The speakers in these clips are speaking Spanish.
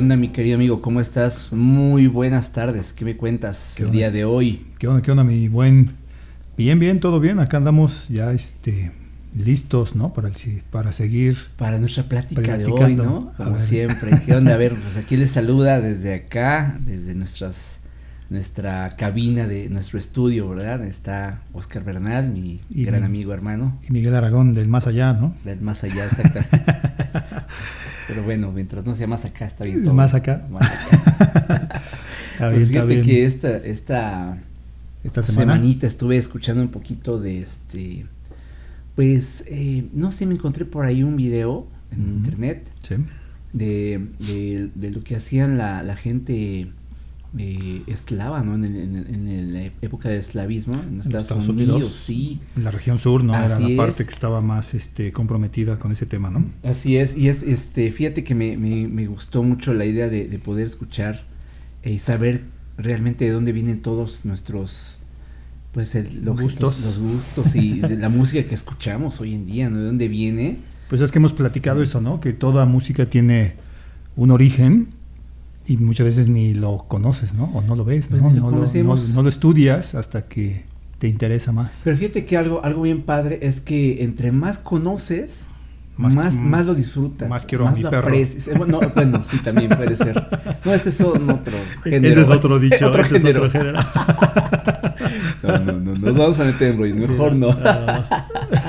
¿Qué onda, mi querido amigo? ¿Cómo estás? Muy buenas tardes. ¿Qué me cuentas el día de hoy? ¿Qué onda, qué onda, mi buen? Bien, bien, todo bien. Acá andamos ya este, listos, ¿no? Para, para seguir. Para nuestra plática de hoy, ¿no? Como siempre. ¿Qué onda? A ver, pues aquí les saluda desde acá, desde nuestras nuestra cabina de nuestro estudio, ¿verdad? Está Oscar Bernal, mi gran amigo hermano. Y Miguel Aragón, del más allá, ¿no? Del más allá, exactamente. Pero bueno, mientras no sea más acá, está bien todo. Más acá. Más acá. está bien, está bien. que esta, esta, esta semanita estuve escuchando un poquito de este. Pues, eh, no sé, me encontré por ahí un video en internet. Sí. De, de, de, lo que hacían la, la gente eh, esclava, ¿no? En, en, la época del esclavismo en Estados, Unidos, sí. En la región sur, ¿no? Era la parte que estaba más este, comprometida con ese tema, ¿no? Así es, y es, este, fíjate que me, me, me gustó mucho la idea de, poder escuchar y saber realmente de dónde vienen todos nuestros, pues, los, gustos. los gustos y de la música que escuchamos hoy en día, ¿no? De dónde viene. Pues es que hemos platicado eso, ¿no? Que toda música tiene un origen y muchas veces ni lo conoces, ¿no? O no lo ves, pues ¿no? No lo, estudias hasta que te interesa más. Pero fíjate que algo, algo bien padre es que entre más conoces, más, más, lo disfrutas. Más quiero a mi perro. Bueno, bueno, sí, también puede ser. No, ese es otro género. Ese es otro dicho. otro ese género. Es otro género. No, no, no, nos vamos a meter en rollo, mejor no.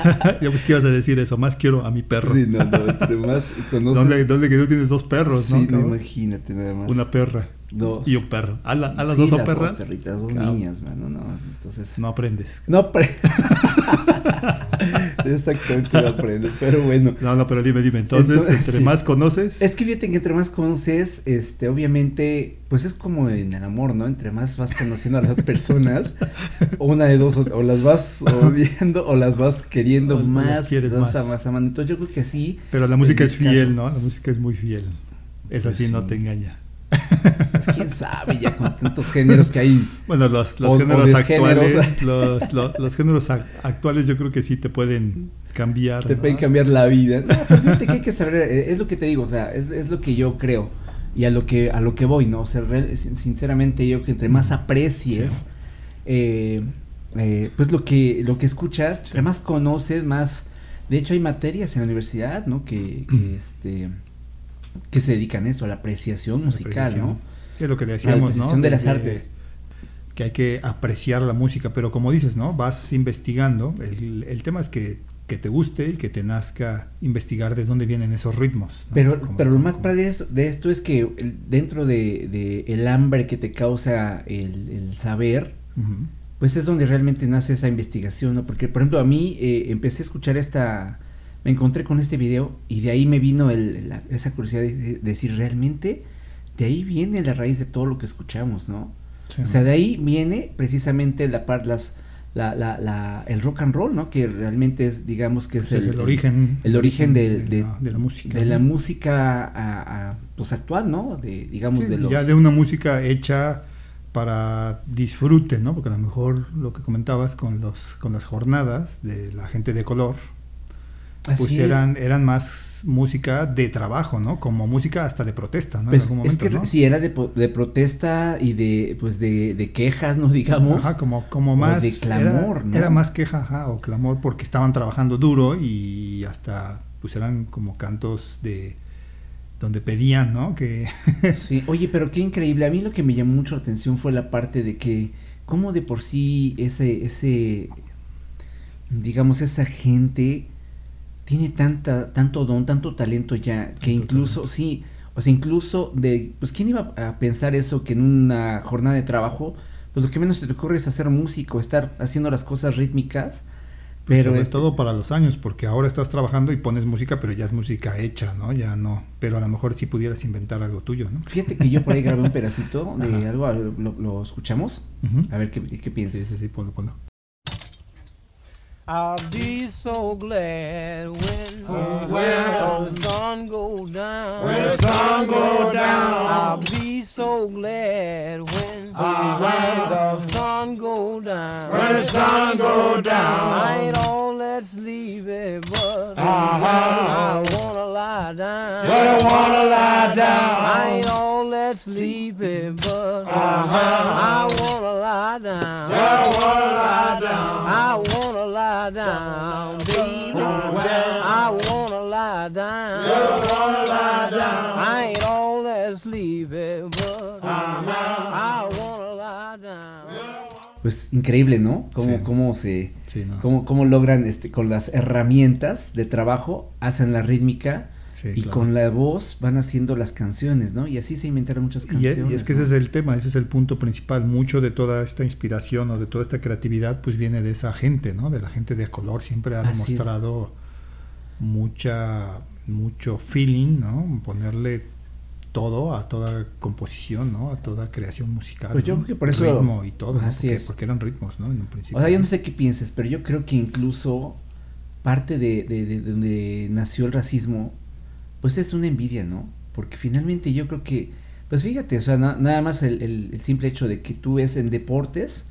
Yo pues que ibas a decir eso, más quiero a mi perro. Sí, no, no, entre más conoces. ¿Dónde, dónde que tú tienes dos perros, sí, no? imagínate nada más. Una perra. Dos. Y un perro. ¿A, la, a las dos son perras? Dos perritas, dos niñas, mano, no. Entonces. No aprendes. No aprendes. Exactamente, no aprendes, pero bueno. No, no, pero dime, dime. Entonces, entre más conoces. Es que fíjate que entre más conoces, este, obviamente, pues es como en el amor, ¿no? Entre más vas conociendo a las personas, una de dos, o, las vas odiando o las vas queriendo más. más. más amando. Entonces yo creo que sí. Pero la música es fiel, ¿no? La música es muy fiel. Es así, no te engaña. Pues quién sabe, ya con tantos géneros que hay. Bueno, los, géneros actuales. Los, los, géneros actuales yo creo que sí te pueden cambiar. Te pueden cambiar la vida. No, que hay que saber, eh, es lo que te digo, o sea, es, es, lo que yo creo y a lo que, a lo que voy, ¿no? O sea, sinceramente yo que entre más aprecies, eh, eh, pues lo que, lo que escuchas, entre más conoces, más. De hecho, hay materias en la universidad, ¿no? Que, que este que se dedican a eso, a la apreciación musical, ¿no? es lo que decíamos, la apreciación de las artes. Que hay que apreciar la música, pero como dices, ¿no? Vas investigando, el, el tema es que, que, te guste y que te nazca investigar de dónde vienen esos ritmos. Pero, pero lo más padre de esto es que dentro de, de, el hambre que te causa el, el saber, pues es donde realmente nace esa investigación, ¿no? Porque, por ejemplo, a mí eh, empecé a escuchar esta me encontré con este video y de ahí me vino el, esa curiosidad de, decir realmente de ahí viene la raíz de todo lo que escuchamos, ¿no? o sea, de ahí viene precisamente la parte, las, la, la, la, el rock and roll, ¿no? Que realmente es, digamos que es pues el, origen, el, origen de, de, la, música, de la música a, pues actual, ¿no? De, digamos de los... ya de una música hecha para disfrute, ¿no? Porque a lo mejor lo que comentabas con los con las jornadas de la gente de color, pues eran, eran más música de trabajo, ¿no? Como música hasta de protesta, ¿no? Pues es que sí, era de, de, protesta y de, pues de, de, quejas, ¿no? Digamos. Ajá, como, como más. de clamor, era, ¿no? Era más queja, ajá, o clamor porque estaban trabajando duro y hasta, pues eran como cantos de donde pedían, ¿no? Que sí, oye, pero qué increíble. A mí lo que me llamó mucho la atención fue la parte de que, como de por sí ese, ese, digamos, esa gente tiene tanta, tanto don, tanto talento ya, que incluso, sí, o sea, incluso de, pues, ¿quién iba a pensar eso que en una jornada de trabajo, pues lo que menos se te ocurre es hacer músico, estar haciendo las cosas rítmicas? Pues, pero es este todo para los años, porque ahora estás trabajando y pones música, pero ya es música hecha, ¿no? Ya no. Pero a lo mejor sí pudieras inventar algo tuyo, ¿no? Fíjate que yo por ahí grabé un pedacito de algo, lo, escuchamos. A ver qué, qué piensas. Sí, sí, sí, ponlo, ponlo. I'll be so glad when, uh, when the sun go down. When the sun go down. I'll be so glad when, uh, when the sun go down. When the sun go down. I ain't all that sleepy, but uh-huh. I wanna lie down. But I wanna lie down. I ain't all that sleepy, but I wanna lie down. But I wanna lie down. I wanna lie down, baby. I wanna lie down. wanna lie down. I ain't all that sleepy, but I wanna lie down. Pues increíble, ¿no? Cómo, Sí. cómo se, Sí, ¿no? cómo, cómo logran este, con las herramientas de trabajo, hacen la rítmica Sí, y claro. con la voz van haciendo las canciones, ¿no? Y así se inventaron muchas canciones. es, y es que ¿no? ese es el tema, ese es el punto principal. Mucho de toda esta inspiración o de toda esta creatividad, pues viene de esa gente, ¿no? De la gente de color. Siempre ha Así es. demostrado mucha, mucho feeling, ¿no? Ponerle todo a toda composición, ¿no? A toda creación musical. Pues yo ¿no? creo que por eso- Ritmo y todo. ¿no? Así porque, es. porque eran ritmos, ¿no? En un principio. O sea, yo no sé qué pienses, pero yo creo que incluso parte de, de, de donde nació el racismo, pues es una envidia, ¿no? Porque finalmente yo creo que, pues fíjate, o sea, na- nada más el, el- el simple hecho de que tú ves en deportes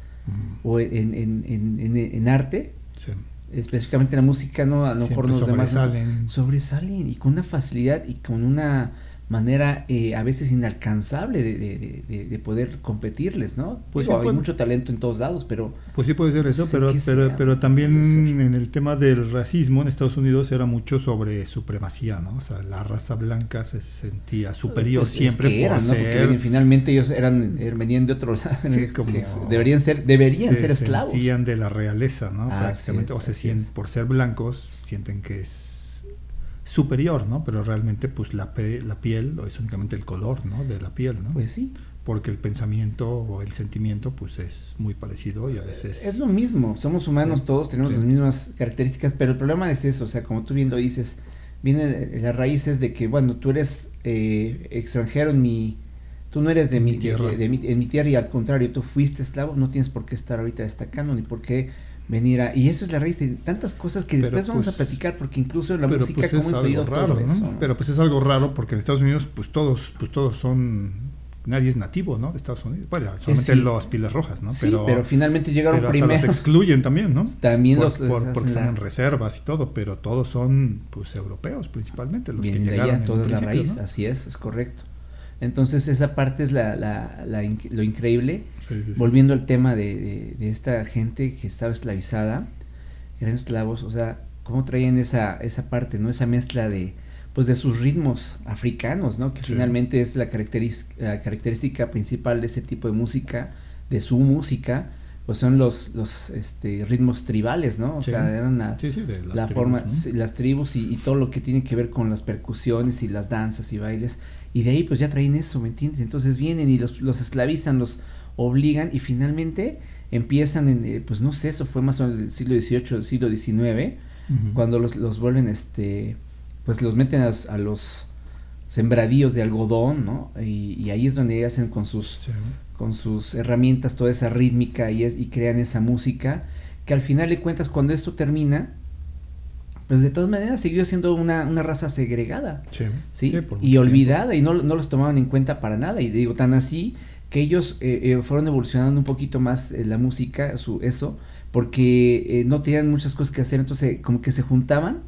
o en, en, en, en, arte, sí. específicamente en la música, ¿no? A lo mejor los demás sobresalen. sobresalen y con una facilidad y con una manera eh, a veces inalcanzable de, de, de- de- de poder competirles, ¿no? Pues Digo, sí, hay pues- mucho talento en todos lados, pero Pues sí puede ser eso, pero, que pero, sea, pero también en el tema del racismo en Estados Unidos era mucho sobre supremacía, ¿no? O sea, la raza blanca se sentía superior Pues, es siempre que por eran, ¿no? Porque ser... finalmente ellos eran, eh, venían de otro lado, Sí, como deberían ser, deberían se ser esclavos. sentían de la realeza, ¿no? Prácticamente, es, o se sienten, es. por ser blancos, sienten que es superior, ¿no? Pero realmente, pues la, la piel es únicamente el color, ¿no? De la piel, ¿no? Pues sí, Porque el pensamiento o el sentimiento, pues es muy parecido y a veces... es lo mismo, somos humanos Sí, todos, tenemos sí. las mismas características, pero el problema es eso, o sea, como tú bien lo dices, viene las raíces de que, bueno, tú eres eh, extranjero en mi... Tú no eres de En mi, mi tierra. de- de mi- en mi tierra y al contrario, tú fuiste esclavo, no tienes por qué estar ahorita destacando ni por qué venir a... Y eso es la raíz de tantas cosas que después vamos a pues, platicar porque incluso la música pues ha influido todo raro, ¿no? eso. ¿no? Pero pues es algo raro porque en Estados Unidos pues todos pues todos son nadie es nativo, ¿no? De Estados Unidos. Bueno, solamente sí. los piles rojas, ¿no? sí, pero, finalmente llegaron pero hasta los primero. excluyen también, ¿no? También Por- los por- porque están la- en reservas y todo, pero todos son pues europeos principalmente los Vienen que llegaron allá, en toda la raíz, ¿no? así es, es correcto. Entonces esa parte es la, la, la inc- lo increíble. Sí, sí, sí. Volviendo al tema de, de, de esta gente que estaba esclavizada, eran esclavos, o sea, cómo traían esa, esa parte, ¿no? Esa mezcla de, pues de sus ritmos africanos, ¿no? Que Sí. finalmente es la, la característica principal de ese tipo de música, de su música, pues son los, los este, ritmos tribales, ¿no? O Sí. sea, eran la, Sí, sí, de las la tribus, forma, las tribus y, y todo lo que tiene que ver con las percusiones y las danzas y bailes. Y de ahí pues ya traen eso, ¿me entiendes? Entonces vienen y los, los esclavizan, los obligan y finalmente empiezan en, eh, pues no sé, eso fue más o menos del siglo XVIII, siglo XIX, cuando los, los vuelven, este, pues los meten a los, a los sembradíos de algodón, ¿no? Y, y ahí es donde hacen con sus, Sí. Con sus herramientas toda esa rítmica y, es, y crean esa música que al final de cuentas cuando esto termina pues de todas maneras siguió siendo una, una raza segregada Sí. ¿sí? Sí, por y olvidada y no, no los tomaban en cuenta para nada y digo tan así que ellos eh, eh, fueron evolucionando un poquito más eh, la música su eso porque no tenían muchas cosas que hacer entonces como que se juntaban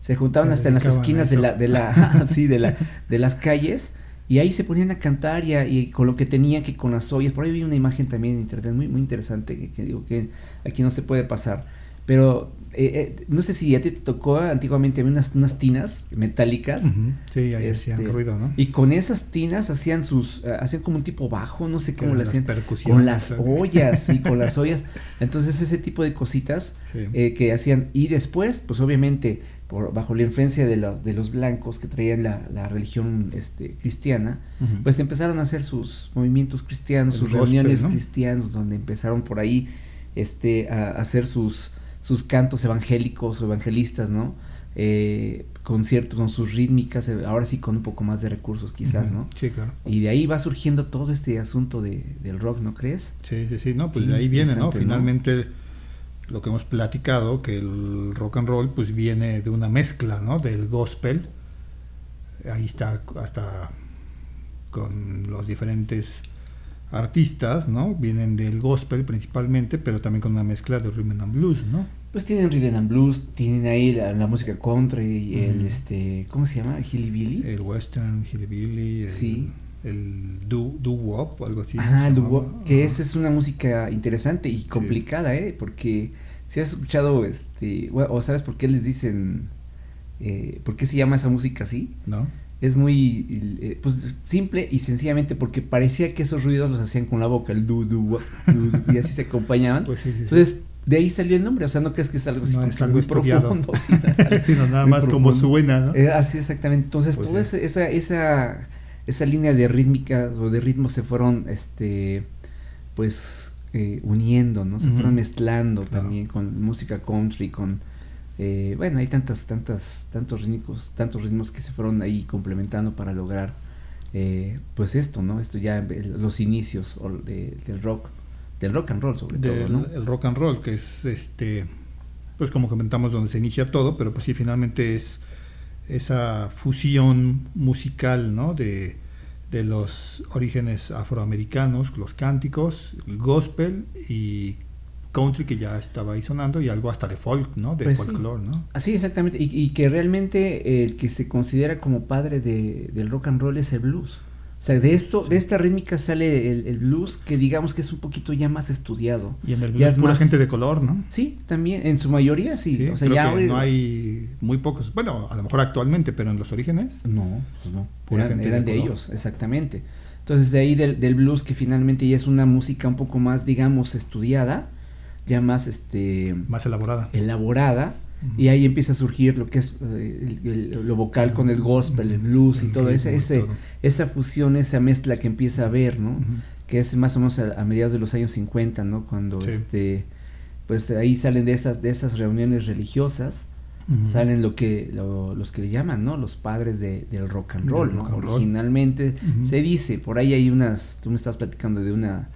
se juntaban Se hasta en las esquinas de la de la sí de la de las calles y ahí se ponían a cantar y, a- y con lo que tenían que con las ollas. Por ahí vi una imagen también en internet muy muy interesante que, que digo que aquí no se puede pasar. Pero eh, eh, no sé si a ti te tocó antiguamente había unas, unas tinas metálicas. Sí, ahí Este, hacían ruido, ¿no? y con esas tinas hacían sus eh, hacían como un tipo bajo no sé cómo las hacían. percusiones, con las ollas y con las ollas. Entonces ese tipo de cositas Sí. eh, que hacían. Y después pues obviamente por bajo la influencia de los de los blancos que traían la, la religión este cristiana pues empezaron a hacer sus movimientos cristianos El sus gospel, reuniones ¿no? cristianos donde empezaron por ahí este a, a hacer sus sus cantos evangélicos o evangelistas no eh, con cierto con sus rítmicas eh, ahora sí con un poco más de recursos quizás no Sí, claro. y de ahí va surgiendo todo este asunto de, del rock no crees Sí, sí, sí, no, pues de ahí viene, ¿no? ¿no? Lo que hemos platicado, que el rock and roll pues viene de una mezcla, ¿no? Del gospel, ahí está hasta con los diferentes artistas, ¿no? Vienen del gospel principalmente, pero también con una mezcla de rhythm and blues, ¿no? pues tienen rhythm and blues tienen ahí la, la música country el este cómo se llama hillbilly El western, hillbilly, el- Sí. el doo, doo wop o algo así. Ah, el doo wop, que esa es una música interesante y complicada, ¿eh? Porque si has escuchado, este, bueno, o sabes por qué les dicen, eh, por qué se llama esa música así, ¿No? es muy, eh, pues, simple y sencillamente porque parecía que esos ruidos los hacían con la boca, el du, du, du, du, y así se acompañaban. Pues sí, sí, sí. Entonces, de ahí salió el nombre, o sea, no crees que es algo así No como es que algo muy profundo, sí, Sino nada muy más como profundo. suena, ¿no? Eh, así exactamente. Entonces, Pues toda sí. esa, esa, esa, esa línea de rítmica o de ritmo se fueron, este, pues, eh, uniendo, ¿no? Se fueron mezclando Claro. también con música country, con, eh, bueno, hay tantas, tantas, tantos rítmicos, tantos ritmos que se fueron ahí complementando para lograr, eh, pues esto, ¿no? Esto ya, el- los inicios de- del rock, del rock and roll sobre todo, ¿no? el rock and roll, que es este, pues como comentamos, donde se inicia todo, pero pues sí, finalmente es esa fusión musical, ¿no? De, de los orígenes afroamericanos, los cánticos, el gospel y country que ya estaba ahí sonando y algo hasta de folk, ¿no? De Pues sí. folklore, ¿no? Así, exactamente. Y, y que realmente el que se considera como padre de, del rock and roll es el blues. O sea, de esto, de esta rítmica sale el, el blues, que digamos que es un poquito ya más estudiado. Y en el Ya blues es pura más- gente de color, ¿no? Sí, también, en su mayoría sí. o sea, creo ya que no hay muy pocos, bueno, a lo mejor actualmente, pero en los orígenes, No, pues no. Pura Eran, gente eran de ellos, exactamente. Entonces, de ahí del, del blues, que finalmente ya es una música un poco más, digamos, estudiada, ya más este más elaborada. elaborada. Y ahí empieza a surgir lo que es eh, el- el- lo vocal con el gospel, el blues y todo ese, esa fusión, esa mezcla que empieza a haber, ¿no? Que es más o menos a, a mediados de los años 50, ¿no? Cuando Sí. este pues ahí salen de esas de esas reuniones religiosas, salen lo que lo- los que le llaman, ¿no? Los padres de, del rock and roll. Originalmente se dice, por ahí hay unas, tú me estás platicando de una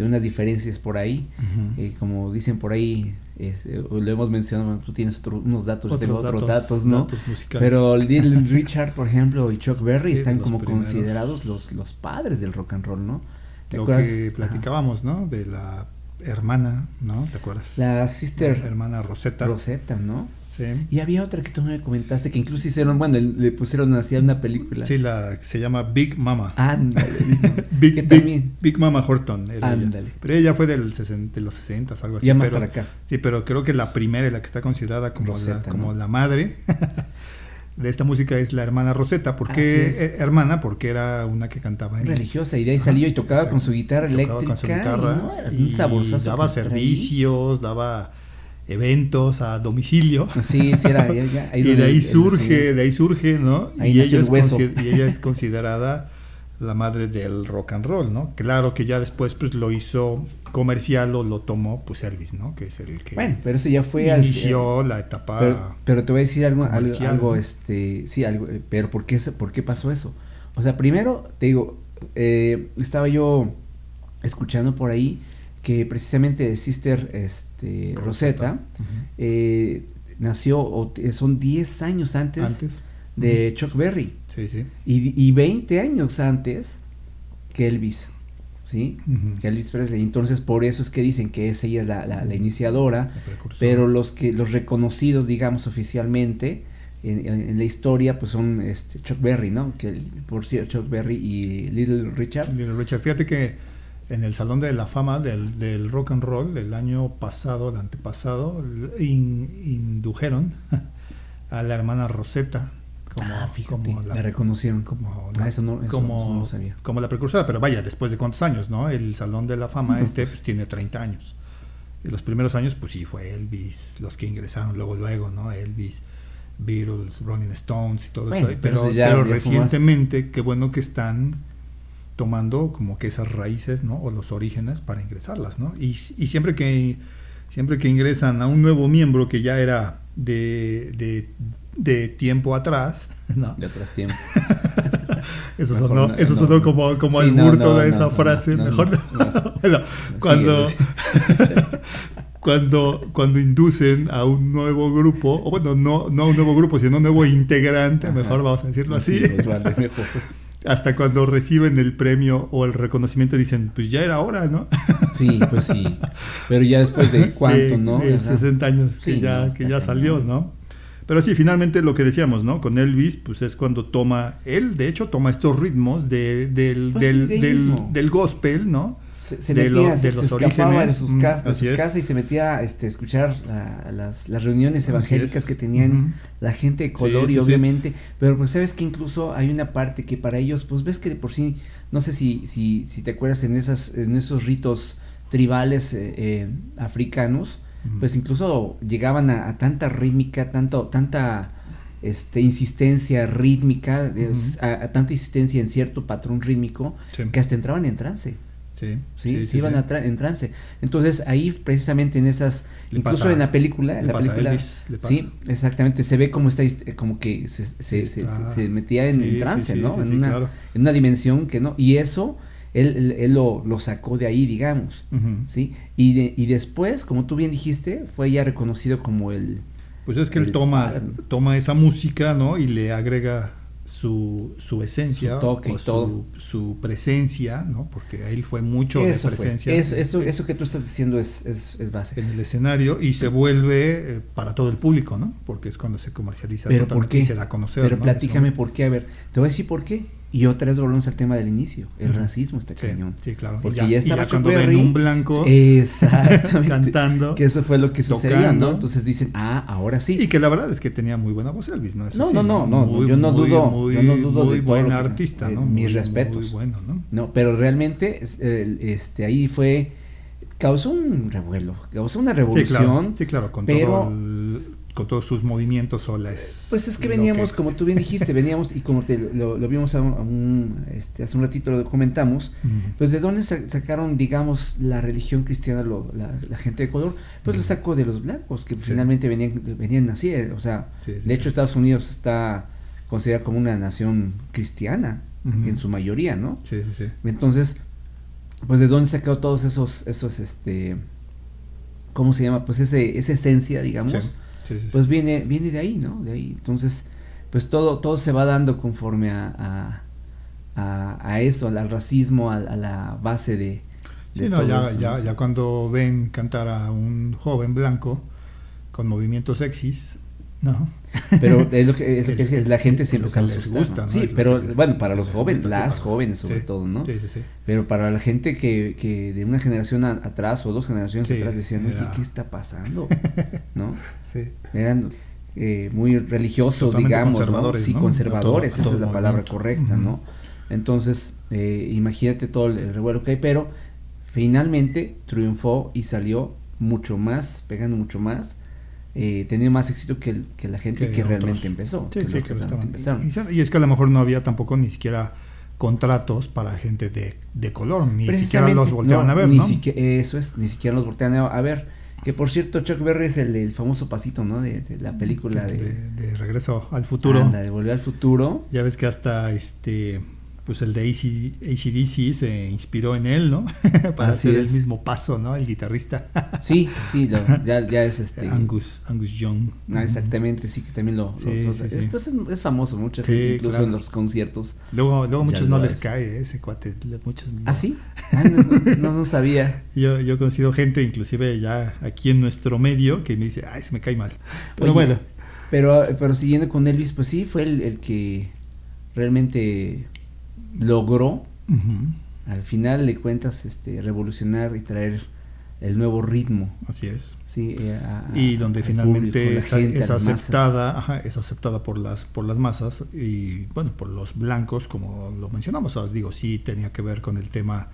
de unas diferencias por ahí, eh, como dicen por ahí, eh, lo hemos mencionado, tú tienes otro- unos datos, Otros tengo otros datos, ¿no? datos. Pero Little Richard, por ejemplo, y Chuck Berry Sí, están como primeros. considerados los, los padres del rock and roll, ¿no? ¿Te lo acuerdas? que Ajá. platicábamos, ¿no? De la hermana, ¿no? ¿Te acuerdas? La Sister hermana Rosetta. Rosetta, ¿no? Sí. Y había otra que tú me comentaste que incluso hicieron, bueno, le pusieron así a una película. Sí, la que se llama Big Mama. Ándale. Big, que Big- también. Big Mama Horton. era ella. Ándale. Pero ella fue del 60, de los 60, algo así. ya más pero, para acá. Sí, pero creo que la primera y la que está considerada como, la, como ¿no? la madre de esta música es la hermana Rosetta. ¿Por qué eh, hermana? Porque era una que cantaba en Religiosa, y de ahí salió y tocaba con su guitarra eléctrica. con su guitarra y, ¿no? Era y un saborzazo. daba servicios, daba eventos a domicilio. Sí, sí, era. ya- ahí y de ahí el- surge, de ahí surge, ¿no? Ahí y, ella el es hueso. y ella es considerada la madre del rock and roll, ¿no? Claro que ya después pues lo hizo comercial o lo tomó pues Elvis, ¿no? Que es el que Bueno, pero eso ya fue al. inició la etapa Pero, pero te voy a decir algo, algo, este, sí, algo, eh, pero ¿por qué, ¿por qué pasó eso? O sea, primero, te digo, eh, estaba yo escuchando por ahí que precisamente Sister este, Rosetta, eh, nació, o t- son 10 años antes, antes. de Chuck Berry Sí, sí. y, y 20 años antes que Elvis, ¿sí? Que Elvis Presley. Entonces, por eso es que dicen que es ella la, la, la iniciadora. La. Pero los que los reconocidos, digamos, oficialmente en, en- en la historia, pues son este Chuck Berry, ¿no? Que por cierto, Chuck Berry y Little Richard. Little Richard, fíjate que en el Salón de la Fama del, del Rock and Roll del año pasado, el antepasado, in- indujeron a la hermana Rosetta como, Ah, fíjate, como la, reconocieron. como, Ah, la, eso no- eso como, no lo sabía. como la precursora, pero vaya, después de cuántos años, ¿no? El Salón de la Fama No, este pues. pues, tiene 30 años. Y los primeros años, pues sí, fue Elvis, los que ingresaron luego, luego, ¿no? Elvis, Beatles, Rolling Stones y todo Bueno, eso. pero Pero, eso ya- pero ya recientemente, qué bueno que están tomando como que esas raíces, ¿no? O los orígenes para ingresarlas, ¿no? Y, y siempre que siempre que ingresan a un nuevo miembro que ya era de, de, de tiempo atrás, ¿no? De otros tiempos. Eso Mejor sonó, no, eso no, sonó no. como, como Sí, el burto no, de esa frase. Mejor no, no. no. Bueno, cuando, cuando, cuando inducen a un nuevo grupo, o bueno, no, no a un nuevo grupo, sino a un nuevo integrante, Ajá. mejor vamos a decirlo así, Sí, vale, mejor. Hasta cuando reciben el premio o el reconocimiento dicen, pues ya era hora, ¿no? Sí, pues sí. Pero ya después de cuánto, de, ¿no? de Ajá. 60 años que Sí, ya, no, que ya salió. ¿no? Pero sí, finalmente lo que decíamos, ¿no? Con Elvis, pues es cuando toma, él de hecho toma estos ritmos de, del, Pues del, sí, del, del gospel, ¿no? Se, metía, lo- se, escapaba de, sus mm, cas- de su es. casa y se metía este, a escuchar la- las, las reuniones evangélicas es. que tenían la gente de color Sí, y sí, sí. obviamente, pero pues sabes que incluso hay una parte que para ellos, pues ves que de por sí, no sé si, si, si te acuerdas en esas, en esos ritos tribales eh, eh, africanos, pues incluso llegaban a, a tanta rítmica, tanto, tanta este insistencia rítmica, a, a tanta insistencia en cierto patrón rítmico, que hasta entraban en trance. Sí, Sí, se iban a tra- en trance. Entonces ahí precisamente en esas, Le incluso pasa- en la película, en la película, Elvis, sí, exactamente, se ve como está, como que se, se, metía en, en trance, ¿no? en, una, claro. en una dimensión que no, y eso él, él, él lo, lo sacó de ahí, digamos, sí, y, de- y después, como tú bien dijiste, fue ya reconocido como el, Pues es que él toma, toma esa música, ¿no? Y le agrega su, su esencia, Su toque o y su, todo. su presencia, ¿no? Porque él fue mucho eso de fue, presencia eso, eso, eso que tú estás diciendo es, es, es base. en el escenario y se vuelve eh, para todo el público, ¿no? Porque es cuando se comercializa Pero ¿por qué? y se da a conocer. Pero ¿no? platícame Eso- por qué, a ver, te voy a decir por qué. Y otra vez volvemos al tema del inicio, el racismo está Sí, cañón. sí, claro. Y Porque ya, ya, estaba cuando ven un blanco exactamente, cantando que eso fue lo que sucedió. ¿no? Entonces dicen, ah, ahora sí. y que la verdad es que tenía muy buena voz Elvis, ¿no? Eso No, sí, no, no, no, yo no dudo- yo no dudo muy de todo buen que- artista, eh, ¿no? mis Muy- respetos. Muy bueno, ¿no? No, pero realmente este ahí fue causó un revuelo, causó una Sí, revolución. claro, sí, claro, con, pero- todo el- con todos sus movimientos o las... Pues es que veníamos, como tú bien dijiste, veníamos y como te lo, lo vimos a un, a un, este, hace un ratito lo comentamos, pues de dónde sa- sacaron, digamos, la religión cristiana, lo- la, la gente de color, pues lo sacó de los blancos, que Sí. finalmente venían, venían así, eh, o sea, Sí, sí, de hecho. Estados Unidos está considerado como una nación cristiana, en su mayoría, ¿no? Sí, sí, sí. Entonces, pues de dónde sacó todos esos, esos, este, ¿cómo se llama? Pues ese, esa esencia, digamos, Sí, sí, sí. pues viene, viene de ahí, ¿no? De ahí. Entonces, pues todo, todo se va dando conforme a, a, a, a eso, al racismo, a, a la base de... Sí, no, todo ya, ya, ¿no? ya cuando ven cantar a un joven blanco con movimientos sexys, ¿no? Pero es lo que, es lo que Es- la gente es se lo empezaba a que les asustar. gusta, ¿no? ¿no? Sí, pero bueno, para los jóvenes, las jóvenes sobre sí, todo, ¿no? Sí, sí, sí. Pero para la gente que, que de una generación a- atrás o dos generaciones Sí, atrás decían, "Oye, era- ¿qué está pasando? ¿No? Sí. Eran eh, muy religiosos, Totalmente digamos, ¿no? conservadores, Sí, ¿no? conservadores, todo- esa es la palabra movimiento. correcta. ¿no? Entonces, eh, imagínate todo el revuelo que hay, pero finalmente triunfó y salió mucho más, pegando mucho más, eh, más éxito que, el- que la gente que, Que realmente empezó. Sí, que sí, que lo empezaron. Y, y es que a lo mejor no había tampoco ni siquiera contratos para gente de, de color, ni siquiera los volteaban no, a ver, ni ¿no? siquiera, eso es, ni siquiera los voltean a, ver. Que por cierto, Chuck Berry es el, famoso pasito, ¿no? De, de la película de, de, de Regreso al Futuro. De Volver al Futuro. Ya ves que hasta este pues el de AC, ACDC se inspiró en él, ¿no? Para Así hacer es. el mismo paso, ¿no? El guitarrista Sí, sí, lo- ya, ya es este. Angus, Angus Young. Ah, exactamente, sí, que también lo. Sí, lo- lo- sí, sí. es, pues es, es famoso, mucha gente, incluso claro. en los conciertos. Luego, luego muchos no les es. cae eh, ese cuate. Muchos no. ¿Ah, sí? Ah, no, no, no, no sabía. Yo, yo he conocido gente, inclusive ya aquí en nuestro medio, que me dice, ay, se me cae mal. Pero Oye, bueno, Pero, pero siguiendo con Elvis, pues sí, fue el, el que realmente logró, al final de cuentas, este, revolucionar y traer el nuevo ritmo. así es. Sí, eh, a- y donde al finalmente público, es, gente, aceptada, ajá, es aceptada por las por las masas y bueno, por los blancos, como lo mencionamos, o sea, digo, sí tenía que ver con el tema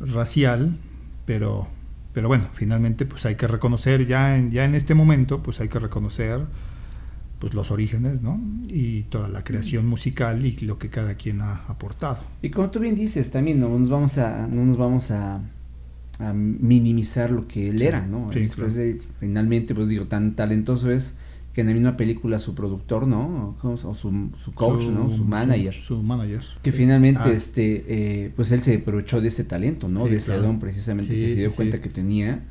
racial, pero pero bueno, finalmente pues hay que reconocer ya en ya en este momento, pues hay que reconocer pues los orígenes, ¿no? Y toda la creación musical y lo que cada quien ha aportado. Y como tú bien dices, también no nos vamos a, no nos vamos a, a minimizar lo que él Sí, era, ¿no? sí, Elvis claro. Presley, finalmente, pues digo, tan talentoso es que en la misma película su productor, ¿no? O, ¿cómo se- o su, su coach, ¿no? Su manager. Su, manager. Que finalmente, Ah, este, eh, pues él se aprovechó de ese talento, ¿no? Sí, de ese claro. don precisamente que se dio cuenta que tenía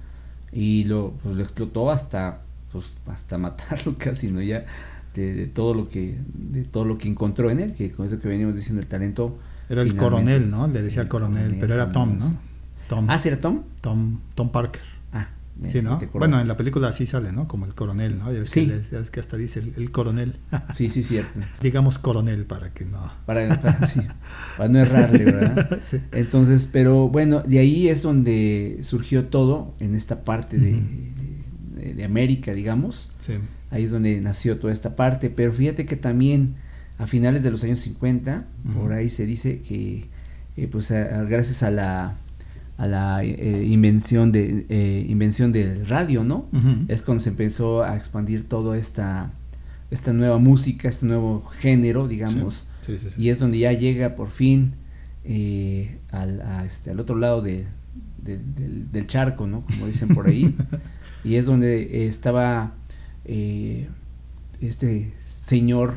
y lo, pues, lo explotó hasta, pues, hasta matarlo casi, ¿no? Ya de, de todo lo que, de todo lo que encontró en él, que con eso que veníamos diciendo el talento. Era el coronel, ¿no? Le decía El coronel, coronel, pero era Tom, ¿no? Tom, Ah, ¿sí era Tom? Tom, Tom Parker. Ah, Sí, ¿no? Bueno, en la película así sale, ¿no? Como el coronel, ¿no? Ya ves, Sí. que, les- ya ves que hasta dice el, el coronel. Sí, sí, cierto. Digamos coronel para que no. Para, para- sí, para no errarle, ¿verdad? Sí. Entonces, pero bueno, de ahí es donde surgió todo, en esta parte de. De- de América, digamos. Sí. Ahí es donde nació toda esta parte. Pero fíjate que también a finales de los años 50, Ujú. por ahí se dice que, eh, pues a- gracias a la, a la eh, invención, de, eh, invención del radio, ¿no? Es cuando se empezó a expandir toda esta, esta nueva música, este nuevo género, digamos. Sí, sí, sí. Y es donde ya llega por fin al, a este, al otro lado de, de- del, del charco, ¿no? Como dicen por ahí. y es donde estaba eh, este señor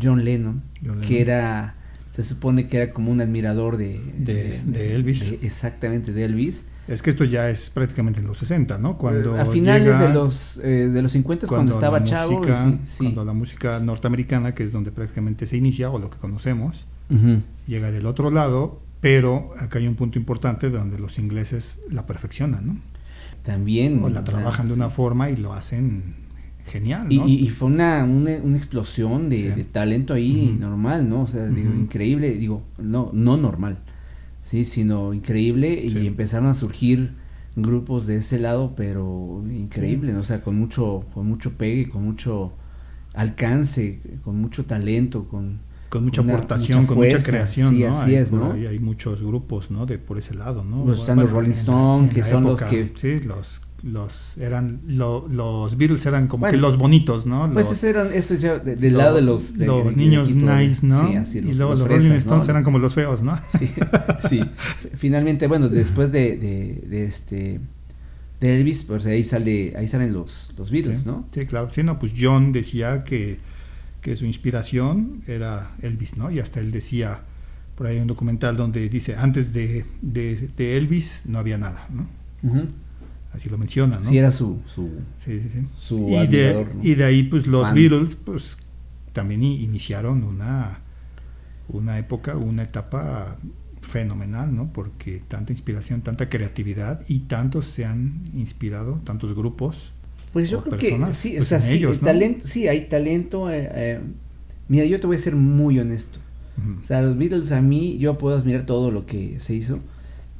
John Lennon, John que Lennon. era, se supone que era como un admirador de, De- de Elvis. exactamente, de Elvis. Es que esto ya es prácticamente en los 60, ¿no? Cuando a finales llega- de los eh, de los 50 cuando, estaba chavo. música- sí, sí. Cuando la música norteamericana, que es donde prácticamente se inicia, o lo que conocemos, llega del otro lado, pero acá hay un punto importante donde los ingleses la perfeccionan, ¿no? También. O la o sea, trabajan de sí. una forma y lo hacen genial, Y, ¿no? y- y fue una, una, una explosión de, Sí. de talento ahí normal, ¿no? O sea, digo, increíble, digo, no, no normal, sí, sino increíble y empezaron a surgir grupos de ese lado, pero increíble, ¿no? o sea, con mucho, con mucho pegue, con mucho alcance, con mucho talento, con con mucha una- aportación, mucha con mucha creación, sí, ¿no? así Hay es, ¿no? hay muchos grupos, ¿no? De por ese lado, ¿no? Pues están los Rolling en la- Stone, en que son los que- sí, los los eran lo- los Beatles eran como Bueno, que los bonitos, ¿no? Pues ese eran, eso ya de- del lo- lado de los de- los de- niños nice, ¿no? Sí, así, y luego los los, fresas, Rolling ¿no? Stones eran como los feos, ¿no? Sí, sí. Finalmente, bueno, después de, de, de este de Elvis, pues ahí sale, ahí salen los, los Beatles, sí, ¿no? Sí, claro. Sí, no, pues John decía que, que su inspiración era Elvis, ¿no? Y hasta él decía, por ahí hay un documental donde dice, antes de, de, de Elvis no había nada, ¿no? Así lo menciona, ¿no? Sí, era su, su, Sí, sí, sí. su y, de, y de ahí, pues los Fan. Beatles, pues también iniciaron una, una época, una etapa fenomenal, ¿no? Porque tanta inspiración, tanta creatividad y tantos se han inspirado, tantos grupos. Pues yo creo que sí, o pues, sea, sí, ellos, el ¿no? talento, sí, hay talento. eh, eh, mira, yo te voy a ser muy honesto. O sea, los Beatles a mí, yo puedo admirar todo lo que se hizo,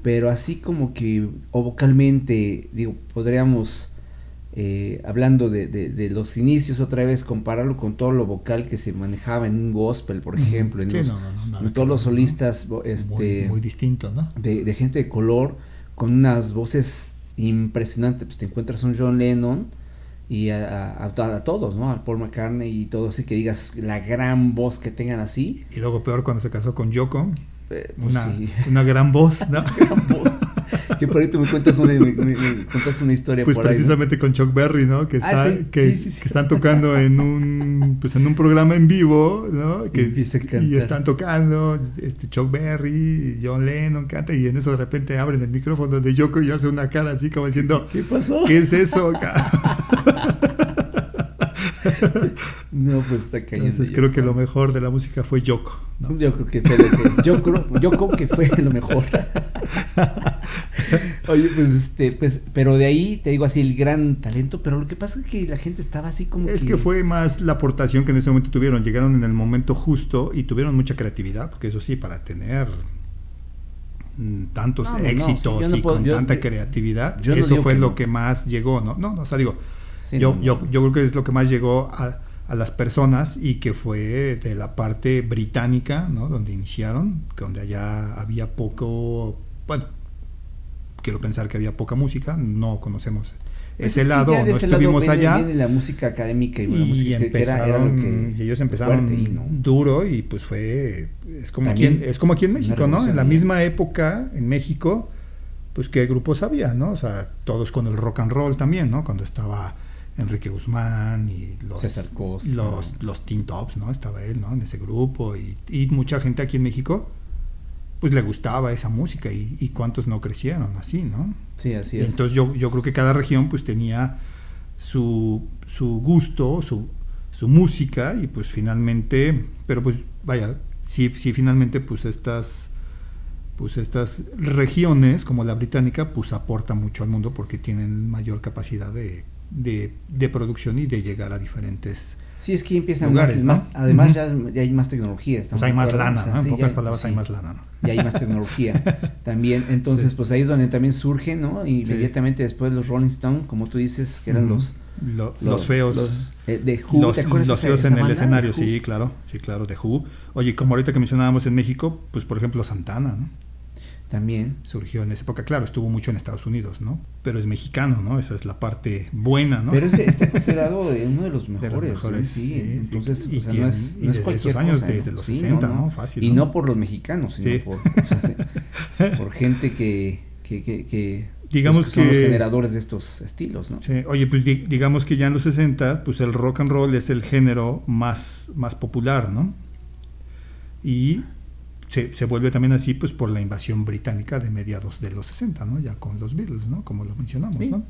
pero así como que, o vocalmente, digo, podríamos, eh, hablando de, de, de los inicios otra vez, compararlo con todo lo vocal que se manejaba en un gospel, por ejemplo, en, Sí, los- no, no, en todos los solistas este, muy, muy distinto, ¿no? de, de gente de color, con unas voces impresionantes, pues te encuentras un John Lennon y a, a- a to- a todos, ¿no? A Paul McCartney y todo así, que digas la gran voz que tengan así. Y luego peor cuando se casó con Yoko, eh, pues una, sí. una gran voz, ¿no? que por ahí tú me cuentas una, me, me- me contaste una historia Pues por ahí. ¿no? precisamente con Chuck Berry, ¿no? Que, Ah, está, sí, que, sí, sí, sí. que están tocando en un pues en un programa en vivo, ¿no? Que, y están tocando este Chuck Berry, John Lennon canta y en eso de repente abren el micrófono de Yoko y hace una cara así como diciendo, ¿Qué pasó? ¿qué es eso? No, pues está cayendo. Entonces creo que lo mejor de la música fue Yoko, ¿no? Yo creo que fue lo que, yo creo, yo creo que fue lo mejor. Oye, pues este, pues, pero de ahí te digo así el gran talento, pero lo que pasa es que la gente estaba así como Es que fue más la aportación que en ese momento tuvieron. Llegaron en el momento justo y tuvieron mucha creatividad, porque eso sí, para tener mm, tantos No, no, no, éxitos sí, yo no y puedo- con yo- tanta yo- creatividad, yo eso fue lo no. que más llegó, ¿no? No, no, o sea, digo, Sí, yo, yo, yo creo que es lo que más llegó a, a las personas y que fue de la parte británica, ¿no? Donde iniciaron, que donde allá había poco, bueno, quiero pensar que había poca música, no conocemos Pues ese es lado, no ese lado estuvimos viene- allá. viene la música académica y, música que era, lo que y ellos empezaron fuerte duro y pues fue es como aquí en, es como aquí en México no en la misma época en México pues qué grupos había no o sea todos con el rock and roll también no cuando estaba Enrique Guzmán y los César Costa. los los Teen Tops no estaba él no en ese grupo y, y mucha gente aquí en México pues le gustaba esa música y, y cuántos no crecieron así no Sí, así y es. entonces yo, yo creo que cada región pues tenía su, su gusto, su, su música y pues finalmente, pero pues vaya, sí, sí finalmente pues estas pues estas regiones como la británica pues aporta mucho al mundo porque tienen mayor capacidad de, de, de producción y de llegar a diferentes Sí, es que empiezan lugares, más, ¿no? además ya, ya, hay más tecnología. Pues hay más lana, o sea, ¿no? En sí, pocas ya, palabras sí, hay más lana, ¿no? Ya hay más tecnología también. Entonces, sí. pues ahí es donde también surge, ¿no? Y inmediatamente después los Rolling Stones, como tú dices, que eran uh -huh. los, Lo, los, los, feos. Los, eh, de Who, los, ¿te acuerdas los feos esa en el escenario, sí, claro, sí, claro, de Who. Oye, como ahorita que mencionábamos en México, pues por ejemplo Santana, ¿no? También. Surgió en esa época, claro, estuvo mucho en Estados Unidos, ¿no? Pero es mexicano, ¿no? Esa es la parte buena, ¿no? Pero ese está considerado uno de los mejores. De los mejores sí, sí, entonces, y, o sea, y no es, y no es cualquier esos años, cosa, desde los sí, 60, no, ¿no? Fácil. Y ¿no? por los mexicanos, sino por, o sea, por gente que, que, que, que Digamos pues, que, son los generadores de estos estilos, ¿no? Sí, Oye, pues di- digamos que ya en los 60, pues el rock and roll es el género más, más popular, ¿no? Y se, se vuelve también así, pues por la invasión británica de mediados de los 60, ¿no? Ya con los Beatles, ¿no? Como lo mencionamos, Sí. ¿no?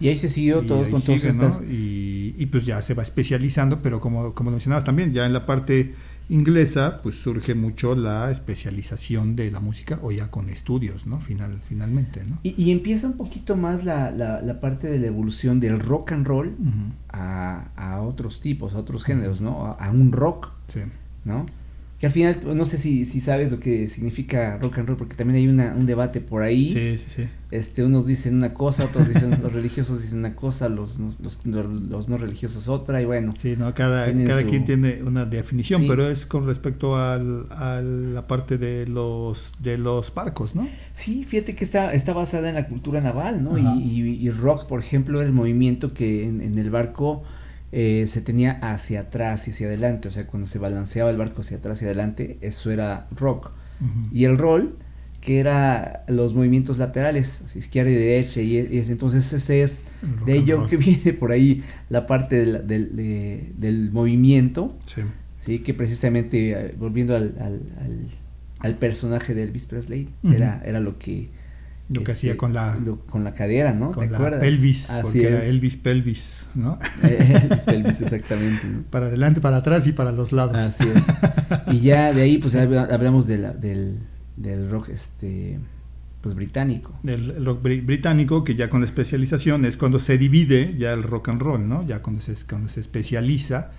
Y ahí se siguió Y todo con sigue, ¿no? estas. Y, y pues ya se va especializando, pero como, como lo mencionabas también, ya en la parte inglesa, pues surge mucho la especialización de la música, o ya con estudios, ¿no? Final, finalmente, ¿no? Y, y empieza un poquito más la, la, la parte de la evolución del rock and roll a, a otros tipos, a otros géneros, ¿no? A, a un rock, Sí. ¿no? Que al final, no sé si, si sabes lo que significa rock and roll, porque también hay una, un debate por ahí. Sí, sí, sí. Este, unos dicen una cosa, otros dicen, los religiosos dicen una cosa, los, los, los, los no religiosos otra, y bueno. Sí, no, cada, cada su- quien tiene una definición, Sí. pero es con respecto al, a la parte de los de los barcos, ¿no? Sí, fíjate que está, está basada en la cultura naval, ¿no? Y, y, y rock, por ejemplo, era el movimiento que en, en el barco eh, se tenía hacia atrás y hacia adelante, o sea, cuando se balanceaba el barco hacia atrás y adelante, eso era rock. Y el roll, que era los movimientos laterales, izquierda y derecha, y, y es- entonces ese es El de ello que viene por ahí la parte del, del, de- del movimiento, Sí. ¿sí? que precisamente, eh, volviendo al, al, al, al personaje de Elvis Presley, era, era lo que... Lo que este, hacía con la lo- con la cadera, ¿no? con ¿Te la acuerdas? pelvis, Así porque era es. Elvis pelvis, ¿no? Elvis pelvis, exactamente. ¿no? Para adelante, para atrás y para los lados. Así es. Y ya de ahí, pues habla- hablamos de la- del, del rock, este, pues británico. El, rock bri- británico, que ya con la especialización es cuando se divide ya el rock and roll, ¿no? Ya cuando se, cuando se especializa.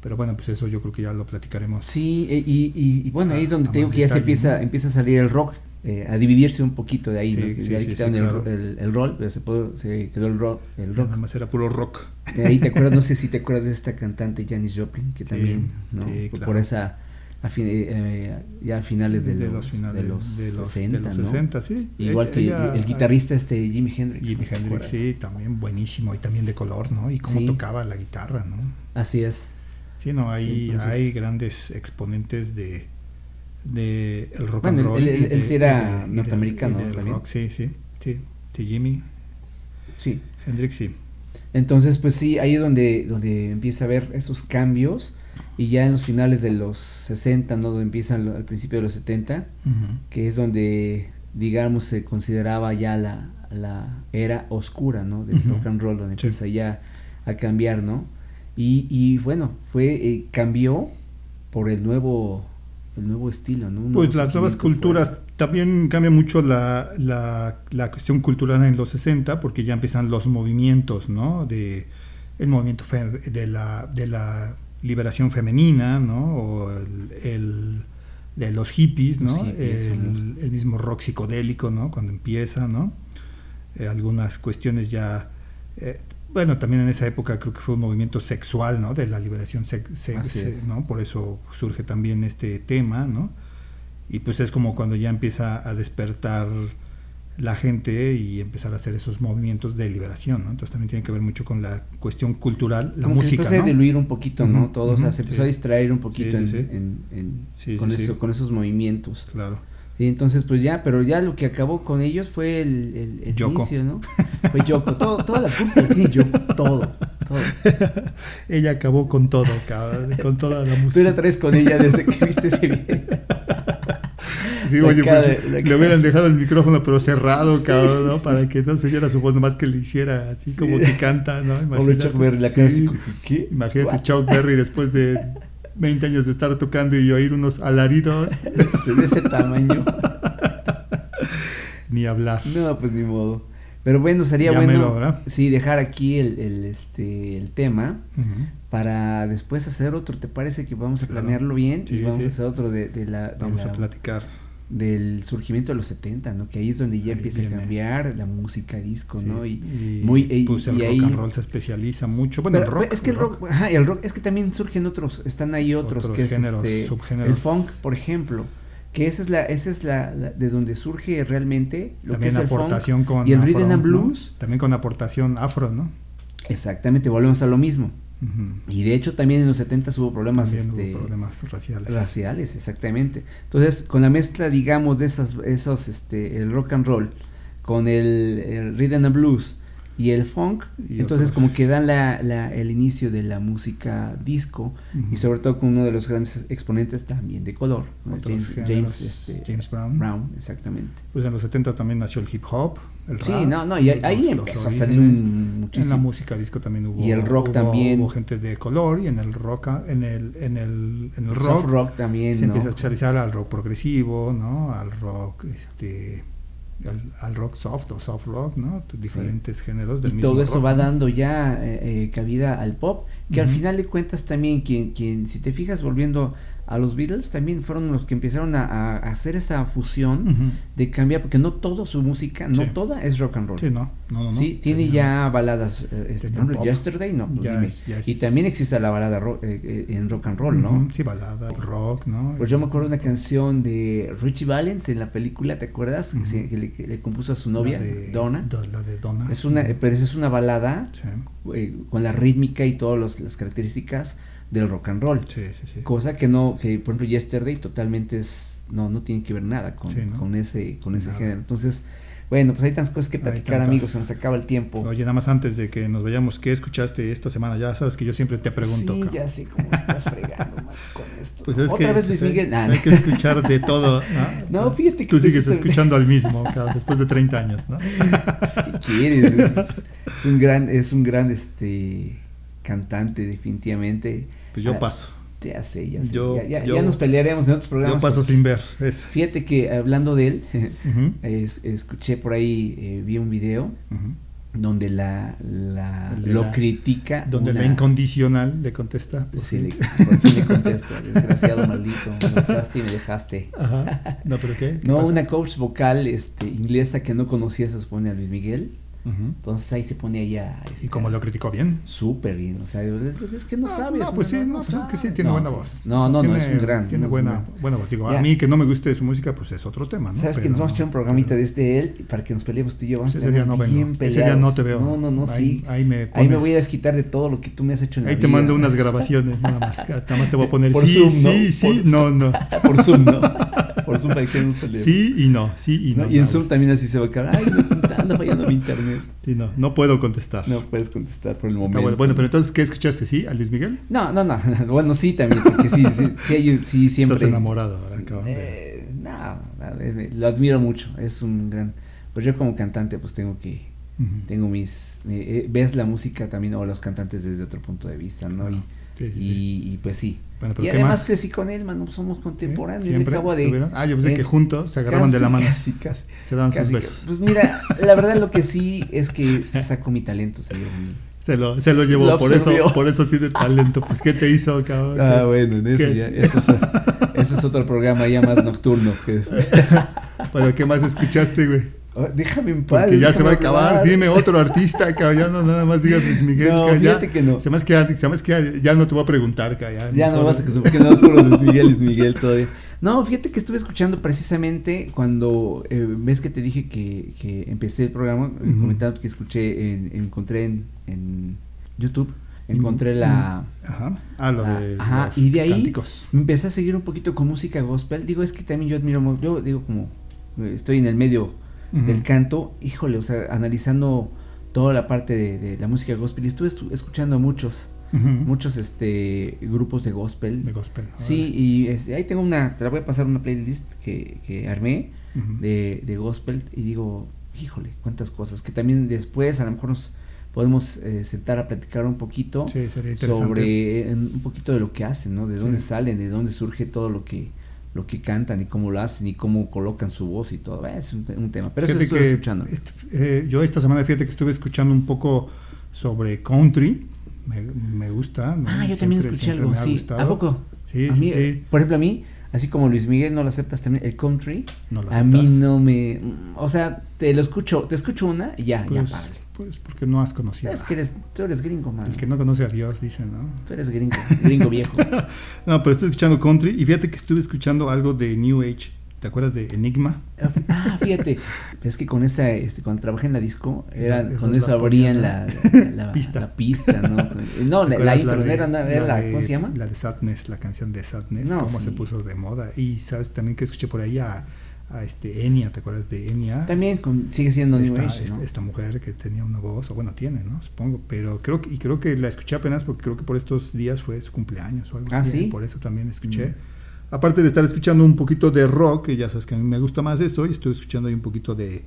Pero bueno, pues eso yo creo que ya lo platicaremos. Sí, e- y, y, y bueno, ahí es A- donde te digo que ya se empieza, empieza a salir el rock, eh, a dividirse un poquito de ahí, Sí, ¿no? Que sí, ya sí, quitaron el, claro. ro- el, el rol, pero se, pudo- se quedó el rock. El rock. Nada más era puro rock. De ahí te acuerdas, no sé si te acuerdas de esta cantante Janis Joplin, que también, ¿no? claro. Por esa, a fin- eh, ya a finales de, los, finales de los, de los, 60, de los ¿no? 60, sí. Igual Eh, que ella- el guitarrista este Jimi Hendrix. Jimi ¿no Hendrix, sí, también buenísimo. Y también de color, ¿no? Y cómo tocaba la guitarra, ¿no? Así es. Sí, no, hay, entonces- hay grandes exponentes de, de el rock Bueno, and roll. él- sí era y de- norteamericano, y también. rock, sí, sí, sí, sí, Jimmy Sí. Hendrix, sí. Entonces, pues sí, ahí es donde, donde empieza a ver esos cambios. Y ya en los finales de los 60, ¿no? Donde empiezan al principio de los 70, que es donde, digamos, se consideraba ya la, la era oscura, ¿no? Del rock and roll, donde Sí. empieza ya a cambiar, ¿no? Y, y bueno, fue, eh, cambió por el nuevo, el nuevo estilo, ¿no? Un Pues las nuevas culturas, también cambia mucho la, la, la cuestión cultural en los 60, porque ya empiezan los movimientos, ¿no? De el movimiento de la, de la liberación femenina, ¿no? O el, el- de los hippies, ¿no? Los hippies, el, famosos. el mismo rock psicodélico, ¿no? Cuando empieza, ¿no? Eh, algunas cuestiones ya... eh, bueno, también en esa época creo que fue un movimiento sexual, ¿no? De la liberación, sex- es. ¿no? Por eso surge también este tema, ¿no? Y pues es como cuando ya empieza a despertar la gente y empezar a hacer esos movimientos de liberación, ¿no? Entonces también tiene que ver mucho con la cuestión cultural, la como que se música, empezó ¿no? a diluir un poquito, ¿no? Ujú, Todo, o sea, se empezó sí. a distraer un poquito Sí, en, sí, sí. en- en- Sí, con, eso, con esos movimientos. Claro. Y entonces, pues ya, pero ya lo que acabó con ellos fue el, el, el Yoko. inicio, ¿no? Fue Yoko, todo, toda la culpa tiene Yoko, todo, todo. Ella acabó con todo, cabrón, con toda la Tú música. la traes con ella desde que viste ese video. Sí, La oye, cara pues le hubieran dejado el micrófono pero cerrado, Sí, cabrón, sí, ¿no? sí. Para que no se oyera su voz, nomás que le hiciera así como que canta, ¿no? Imagínate. Chuck Berry, la. Imagínate What? Chuck Berry después de 20 años de estar tocando y oír unos alaridos. De ese tamaño. ni hablar. No, pues ni modo. Pero bueno, sería Ya bueno mero, sí dejar aquí el, el, este el tema para después hacer otro. ¿Te parece que vamos a planearlo bien y vamos sí. a hacer otro de, de la, de Vamos la- a platicar. Del surgimiento de los 70, ¿no? Que ahí es donde ya Ahí empieza viene. a cambiar la música disco, Sí, ¿no? Y, y, muy y- pues el y rock ahí- and roll se especializa mucho. Bueno, Pero, el rock. es que el rock, ajá, el rock es que también surgen otros, están ahí otros, Otros que es géneros, este, subgéneros. el funk, por ejemplo, que esa es la, esa es la, la- de donde surge realmente lo también que es el funk. aportación con y el afro, rhythm and ¿no? blues. También con aportación afro, ¿no? Exactamente, volvemos a lo mismo. Y de hecho también en los 70 hubo problemas También hubo este, problemas raciales. raciales, exactamente. Entonces, con la mezcla, digamos, de esas, esos, este, el rock and roll, con el, el rhythm and blues y el funk, Y entonces otros. como que dan la, la- el inicio de la música disco Ujú. y sobre todo con uno de los grandes exponentes también de color, James, James, este, James Brown. Brown, exactamente. Pues en los 70 también nació el hip hop, el Sí, rap, no, no, y ahí, los- ahí los empezó a salir un- En la muchísimo. música disco también hubo Y el rock hubo- también. hubo gente de color y en el rock en el en el en el Soft rock, rock también, se ¿no? empieza a especializar al rock progresivo, ¿no? Al rock este al, al rock soft o soft rock, ¿no? Diferentes géneros del y mismo todo eso rock, va ¿no? dando ya eh, eh, cabida al pop, que al final de cuentas también quien, quien, si te fijas volviendo a los Beatles, también fueron los que empezaron a, a hacer esa fusión Ujú. de cambiar, porque no toda su música, no Sí. toda es rock and roll. Sí, no, no, no. no. Sí, tiene Tenía- ya baladas, eh, este, ejemplo. Yesterday, no, pues dime. y también existe la balada ro- eh, eh, en rock and roll, ¿no? Ujú, Sí, balada, rock, ¿no? Pues yo me acuerdo de una canción de Richie Valens en la película, ¿te acuerdas? Que, Ujú. se- que le, que le compuso a su novia, de- Donna. do- la de Donna. Es una, Ujú. pero es una balada Sí, eh, con la rítmica y todas las características del rock and roll. sí, sí, sí. Cosa que no, que por ejemplo Yesterday totalmente es, no, no tiene que ver nada con, ¿no? con ese, con ese Nada. género. Entonces, bueno, pues hay tantas cosas que Hay platicar, amigos, se nos acaba el tiempo. Oye, nada más antes de que nos vayamos, ¿qué escuchaste esta semana? Ya sabes que yo siempre te pregunto. sí, cabrón. ya sé cómo estás fregando man, con esto. Pues es Otra que vez Luis pues, hay- Miguel. Nah, hay que escuchar de todo. ¿no? No, fíjate que Tú tú sigues dices- escuchando al mismo, cabrón, después de 30 años, ¿no? Pues, ¿Qué quieres? Es, es un gran, es un gran este cantante, definitivamente. Pues yo Ah, paso. Ya sé, ya sé. Yo- ya, ya- yo- ya nos pelearemos en otros programas. Yo paso sin ver. Es. Fíjate que hablando de él, Ujú, es- escuché por ahí, eh, vi un video ujú. donde la, la lo la- critica. Donde una- la incondicional le contesta. por Sí, fin. le- por fin le contesta, desgraciado maldito, me usaste y me dejaste. Ajá. No, pero ¿qué? ¿Qué No, pasa? una coach vocal este, inglesa que no conocía, se supone, a Luis Miguel. Entonces ahí se pone allá. Y como lo criticó bien. Súper bien, o sea, es, que no Ah, sabes. No, pues sí, no, pues es que sí, sabes. tiene No, buena voz. No, O sea, no, no, es un gran. Tiene buena, buena voz. Digo, Ya. a mí que no me guste su música, pues es otro tema, ¿no? ¿Sabes que nos vamos a echar un programita pero- de este él para que nos peleemos tú y yo? Vamos Ese a día no vengo. bien Ese peleados. día no te veo. No, no, no, Ahí- sí. ahí me Ahí me voy a desquitar de todo lo que tú me has hecho en la Ahí te vida. mando unas grabaciones, nada más. Nada más te voy a poner Por sí, Zoom, no, no. Por Zoom, ¿no? Por Zoom para que nos peleemos. Sí y no, sí y ¿No? no. Y en Zoom más. también así se va a quedar. Ay, no, anda fallando mi internet. Sí, no, no puedo contestar. No puedes contestar por el momento. bueno. Bueno, pero entonces, ¿qué escuchaste? ¿Sí? ¿A Luis Miguel? No, no, no. Bueno, sí también, porque sí, sí, sí, hay- sí siempre. Estás enamorado ahora, cabrón. Eh, no, lo admiro mucho. Es un gran. Pues yo como cantante, pues tengo que. Tengo mis. me- eh, ves la música también o los cantantes desde otro punto de vista, ¿no? Claro. Y, Y, pues sí. Bueno, y ¿qué además más? crecí con él, mano. Somos contemporáneos. yo ¿Siempre acabo de. Ah, yo pensé en- que juntos se agarraban de la mano. Casi, casi. Se daban sus casi besos. Pues mira, la verdad lo que sí es que sacó mi talento, señor. mi- Se lo, se lo llevó, Lo por eso, por eso tiene talento. Pues, ¿qué te hizo, cabrón? Ah, ¿Qué- bueno, en eso qué- ya. Eso es, eso es otro programa ya más nocturno. Que. Bueno, ¿qué más escuchaste, güey? Oh, déjame en paz. Porque ya se va a acabar. hablar. Dime otro artista, cabrón. Ya no nada más digas Luis Miguel. No, ya- fíjate que no. Se me que, ya- que no te voy a preguntar, cabrón. Ya no vas a que, no es por Luis Miguel, Luis Miguel todavía. No, fíjate que estuve escuchando precisamente cuando eh, ves que te dije que, que empecé el programa, comentando que escuché, en, encontré en, en YouTube, encontré la... Ajá. Ah, lo la- de. ajá, los y de ahí cánticos. me empecé a seguir un poquito con música gospel. Digo, es que también yo admiro, yo digo como, eh, estoy en el medio Del canto, híjole, o sea, analizando toda la parte de, de la música gospel y estuve estu- escuchando muchos, muchos este grupos de gospel. De gospel. Sí, y este, ahí tengo una, te la voy a pasar una playlist que, que armé de, de gospel y digo, híjole, cuántas cosas, que también después a lo mejor nos podemos eh, sentar a platicar un poquito Sí, sobre eh, un poquito de lo que hacen, ¿no? De dónde Sí. salen, de dónde surge todo lo que lo que cantan y cómo lo hacen y cómo colocan su voz y todo. Es un, tema. Pero eso estoy escuchando. Eh, yo esta semana, fíjate que estuve escuchando un poco sobre country. Me, gusta. Ah, yo también escuché algo, sí. ¿A poco? Sí, sí, sí. Por ejemplo, a mí, así como Luis Miguel no lo aceptas también, el country, a mí no me... O sea, te lo escucho, te escucho una y ya, ya, pues, Pues porque no has conocido. Es que eres, tú eres gringo, man. El que no conoce a Dios, dicen, ¿no? Tú eres gringo, gringo viejo. no, pero estoy escuchando country y fíjate que estuve escuchando algo de New Age ¿Te acuerdas de Enigma? Ah, fíjate. es que con esa, este, cuando trabajé en la disco, era, con eso abrían la, la, pista. La pista, ¿no? No, la, intro, era, la, ¿cómo se llama? La de Sadness, la canción de Sadness, cómo se puso de moda. Y sabes también que escuché por ahí a, a este Enya, ¿te acuerdas de Enya? También sigue siendo esta, New Age, esta, mujer que tenía una voz, o bueno, tiene, ¿no? Supongo, pero creo que, y creo que la escuché apenas porque creo que por estos días fue su cumpleaños o algo ¿Ah, así. ¿sí? Por eso también escuché. Mm aparte de estar escuchando un poquito de rock, que ya sabes que a mí me gusta más eso, y estoy escuchando ahí un poquito de,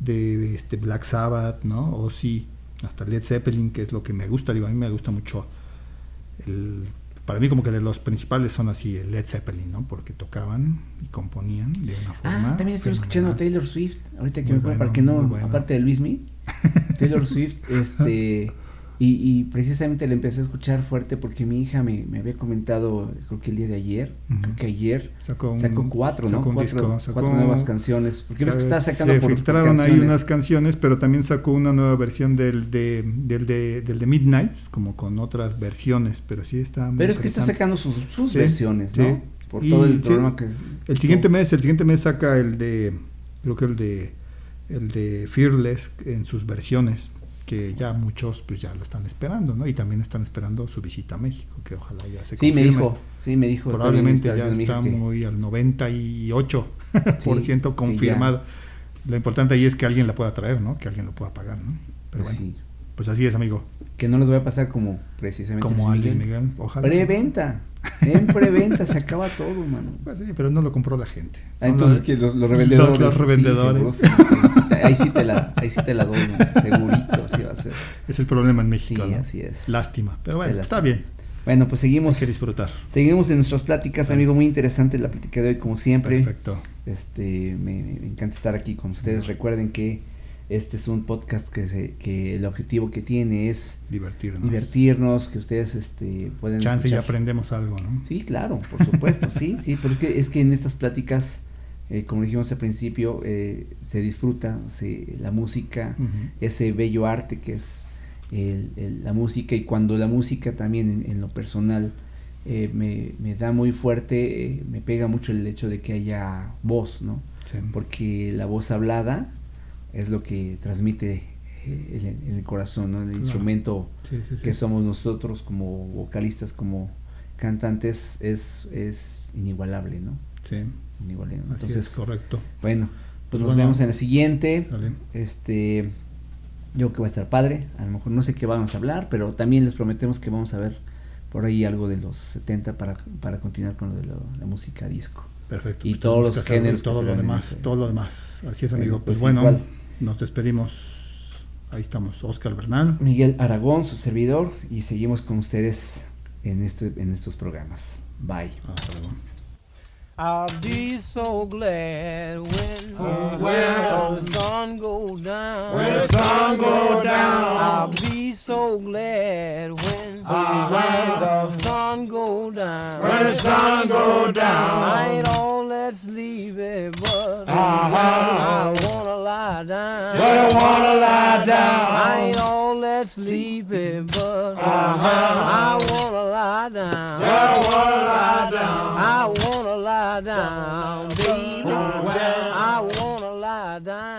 de este Black Sabbath, ¿no? O sí, hasta Led Zeppelin, que es lo que me gusta, digo, a mí me gusta mucho el, para mí como que de los principales son así el Led Zeppelin, ¿no? Porque tocaban y componían de una ah, forma. Ah, también estoy escuchando Taylor Swift, ahorita que me acuerdo, para que no, aparte de Luis Me, Taylor Swift, este y, precisamente le empecé a escuchar fuerte porque mi hija me, me había comentado, creo que el día de ayer, creo que ayer sacó, cuatro, ¿no? cuatro, cuatro nuevas canciones. Porque ves que está sacando se filtraron ahí unas canciones, pero también sacó una nueva versión del de, del de, del de Midnight, como con otras versiones, pero sí está Pero es que está sacando sus, sus versiones, ¿no? Por todo el programa que... El siguiente mes, el siguiente mes saca el de, creo que el de, el de Fearless en sus versiones que ya muchos pues ya lo están esperando, ¿no? Y también están esperando su visita a México, que ojalá ya se Sí, me dijo, sí, me dijo. Probablemente ya está muy al 98% por ciento confirmado. Lo importante ahí es que alguien la pueda traer, ¿no? Que alguien lo pueda pagar, ¿no? Pero bueno, pues así es, amigo. Que no les voy a pasar como precisamente como a Luis Miguel, ojalá. Preventa. En preventa se acaba todo, mano. Pues sí, pero no lo compró la gente. Ah, entonces, que los, revendedores. Los, revendedores. ahí, sí te la, ahí sí te la doy, segurito, así va a ser. Es el problema en México. Sí, así es. Lástima. Pero bueno, está bien. Bueno, pues seguimos. Hay que disfrutar. Seguimos en nuestras pláticas, amigo. Muy interesante la plática de hoy, como siempre. Perfecto. Este, me, me encanta estar aquí con ustedes. Recuerden que este es un podcast que, se, que el objetivo que tiene es divertirnos, divertirnos que ustedes este, pueden chance y aprendemos algo, ¿no? Sí, claro, por supuesto, sí, sí, pero es que, es que en estas pláticas, eh, como dijimos al principio, eh, se disfruta se, la música, ese bello arte que es el, la música y cuando la música también en, lo personal eh, me, me, da muy fuerte, me pega mucho el hecho de que haya voz, ¿no? Porque la voz hablada es lo que transmite eh, el, el corazón, ¿no? el instrumento que somos nosotros como vocalistas, como cantantes, es, es inigualable, ¿no? Sí. Inigualable. Entonces, es correcto. Bueno, pues, pues nos vemos en el siguiente. Este, yo creo que va a estar padre. A lo mejor no sé qué vamos a hablar, pero también les prometemos que vamos a ver por ahí algo de los 70 para, para continuar con lo de la música disco. Perfecto. Y pues todos los géneros. Todo lo demás, todo lo demás. Así es, amigo. Pues, pues bueno, nos despedimos. Ahí estamos, Oscar Bernal. Miguel Aragón, su servidor, y seguimos con ustedes en, este, en estos programas. Bye. Hasta luego. I'll be so glad when, uh, when the sun go down. When the sun go down. I'll be so glad when, uh, when the sun go down. When the sun go down. I ain't all that's leaving, but uh, down. but I wanna lie down. I ain't all that sleepy, but uh-huh. I wanna lie down. I wanna lie down. I wanna lie down, baby. I wanna lie down.